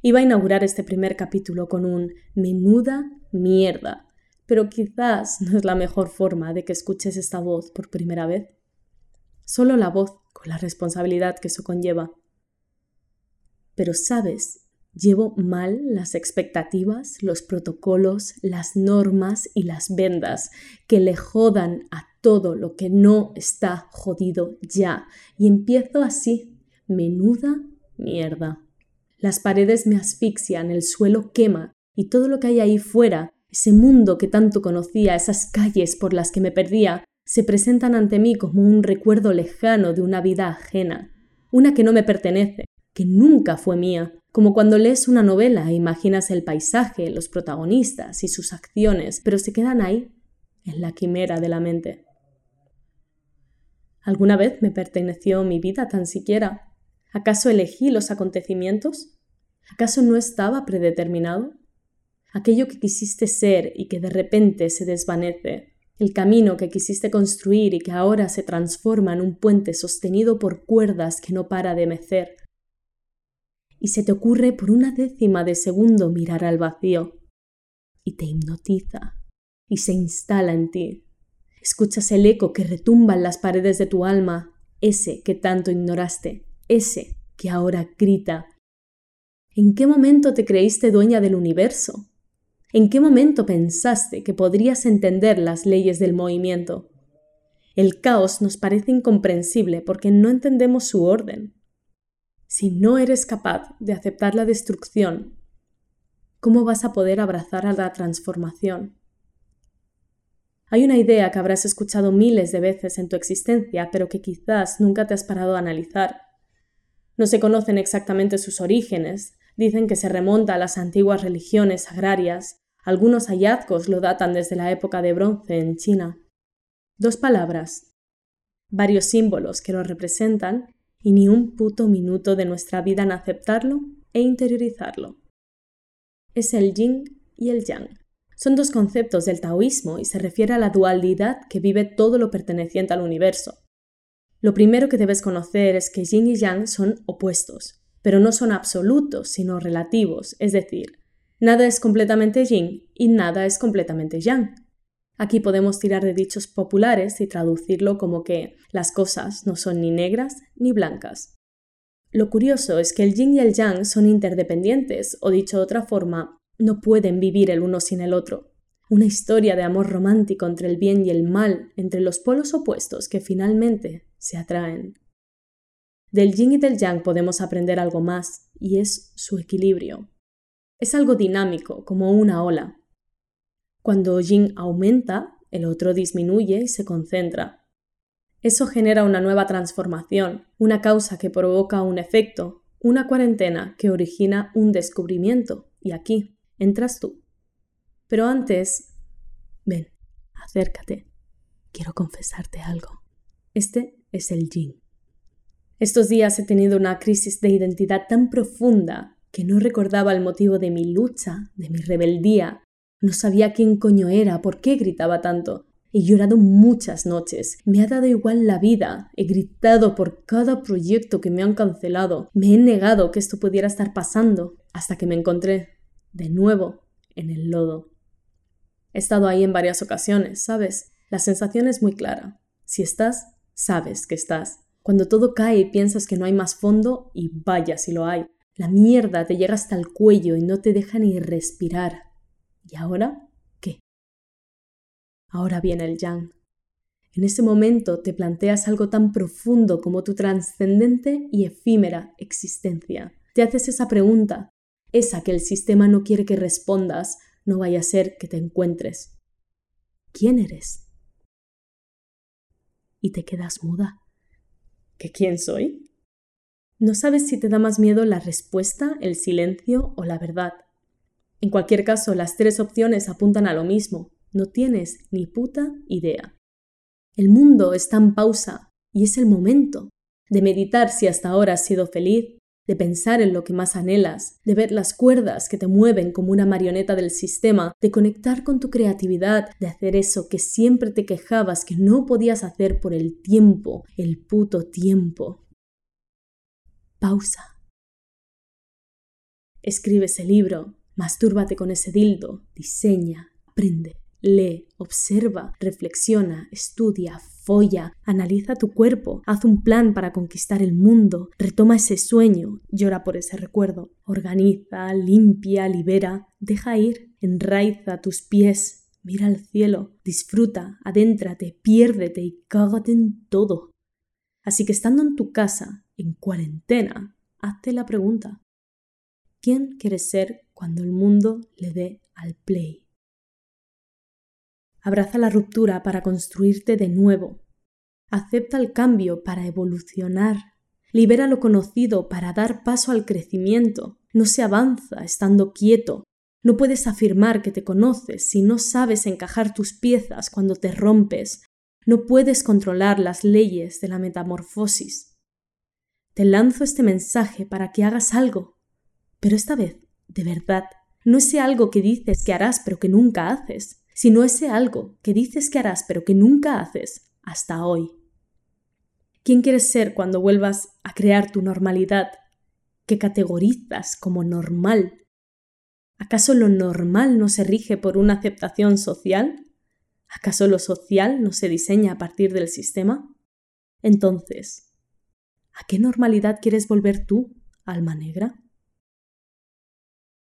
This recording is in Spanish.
Iba a inaugurar este primer capítulo con un menuda mierda, pero quizás no es la mejor forma de que escuches esta voz por primera vez. Solo la voz, con la responsabilidad que eso conlleva. Pero sabes, llevo mal las expectativas, los protocolos, las normas y las vendas que le jodan a todo lo que no está jodido ya. Y empiezo así, menuda mierda. Las paredes me asfixian, el suelo quema y todo lo que hay ahí fuera, ese mundo que tanto conocía, esas calles por las que me perdía, se presentan ante mí como un recuerdo lejano de una vida ajena, una que no me pertenece, que nunca fue mía, como cuando lees una novela e imaginas el paisaje, los protagonistas y sus acciones, pero se quedan ahí, en la quimera de la mente. ¿Alguna vez me perteneció mi vida tan siquiera? ¿Acaso elegí los acontecimientos? ¿Acaso no estaba predeterminado? Aquello que quisiste ser y que de repente se desvanece, el camino que quisiste construir y que ahora se transforma en un puente sostenido por cuerdas que no para de mecer, y se te ocurre por una décima de segundo mirar al vacío y te hipnotiza y se instala en ti. Escuchas el eco que retumba en las paredes de tu alma, ese que tanto ignoraste, ese que ahora grita. ¿En qué momento te creíste dueña del universo? ¿En qué momento pensaste que podrías entender las leyes del movimiento? El caos nos parece incomprensible porque no entendemos su orden. Si no eres capaz de aceptar la destrucción, ¿cómo vas a poder abrazar a la transformación? Hay una idea que habrás escuchado miles de veces en tu existencia, pero que quizás nunca te has parado a analizar. No se conocen exactamente sus orígenes, dicen que se remonta a las antiguas religiones agrarias, algunos hallazgos lo datan desde la época de bronce en China. Dos palabras, varios símbolos que lo representan y ni un puto minuto de nuestra vida en aceptarlo e interiorizarlo. Es el yin y el yang. Son dos conceptos del taoísmo y se refiere a la dualidad que vive todo lo perteneciente al universo. Lo primero que debes conocer es que yin y yang son opuestos, pero no son absolutos, sino relativos, es decir, nada es completamente yin y nada es completamente yang. Aquí podemos tirar de dichos populares y traducirlo como que las cosas no son ni negras ni blancas. Lo curioso es que el yin y el yang son interdependientes, o dicho de otra forma, no pueden vivir el uno sin el otro. Una historia de amor romántico entre el bien y el mal, entre los polos opuestos que finalmente se atraen. Del yin y del yang podemos aprender algo más, y es su equilibrio. Es algo dinámico, como una ola, cuando yin aumenta, el otro disminuye y se concentra. Eso genera una nueva transformación, una causa que provoca un efecto, una cuarentena que origina un descubrimiento. Y aquí entras tú. Pero antes, ven, acércate. Quiero confesarte algo. Este es el yin. Estos días he tenido una crisis de identidad tan profunda que no recordaba el motivo de mi lucha, de mi rebeldía, no sabía quién coño era, por qué gritaba tanto. He llorado muchas noches, me ha dado igual la vida, he gritado por cada proyecto que me han cancelado, me he negado que esto pudiera estar pasando, hasta que me encontré, de nuevo, en el lodo. He estado ahí en varias ocasiones, ¿sabes? La sensación es muy clara. Si estás, sabes que estás. Cuando todo cae y piensas que no hay más fondo, y vaya si lo hay, la mierda te llega hasta el cuello y no te deja ni respirar. ¿Y ahora qué? Ahora viene el yang. En ese momento te planteas algo tan profundo como tu trascendente y efímera existencia. Te haces esa pregunta, esa que el sistema no quiere que respondas, no vaya a ser que te encuentres. ¿Quién eres? Y te quedas muda. ¿Que quién soy? No sabes si te da más miedo la respuesta, el silencio o la verdad. En cualquier caso, las tres opciones apuntan a lo mismo. No tienes ni puta idea. El mundo está en pausa y es el momento de meditar si hasta ahora has sido feliz, de pensar en lo que más anhelas, de ver las cuerdas que te mueven como una marioneta del sistema, de conectar con tu creatividad, de hacer eso que siempre te quejabas que no podías hacer por el tiempo, el puto tiempo. Pausa. Escribe ese libro, mastúrbate con ese dildo, diseña, aprende, lee, observa, reflexiona, estudia, folla, analiza tu cuerpo, haz un plan para conquistar el mundo, retoma ese sueño, llora por ese recuerdo, organiza, limpia, libera, deja ir, enraiza tus pies, mira al cielo, disfruta, adéntrate, piérdete y cágate en todo. Así que estando en tu casa, en cuarentena, hazte la pregunta, ¿quién quieres ser cuando el mundo le dé al play? Abraza la ruptura para construirte de nuevo. Acepta el cambio para evolucionar. Libera lo conocido para dar paso al crecimiento. No se avanza estando quieto. No puedes afirmar que te conoces si no sabes encajar tus piezas cuando te rompes. No puedes controlar las leyes de la metamorfosis. Te lanzo este mensaje para que hagas algo, pero esta vez, de verdad, no ese algo que dices que harás pero que nunca haces, sino ese algo que dices que harás pero que nunca haces hasta hoy. ¿Quién quieres ser cuando vuelvas a crear tu normalidad que categorizas como normal? ¿Acaso lo normal no se rige por una aceptación social? ¿Acaso lo social no se diseña a partir del sistema? Entonces, ¿a qué normalidad quieres volver tú, alma negra?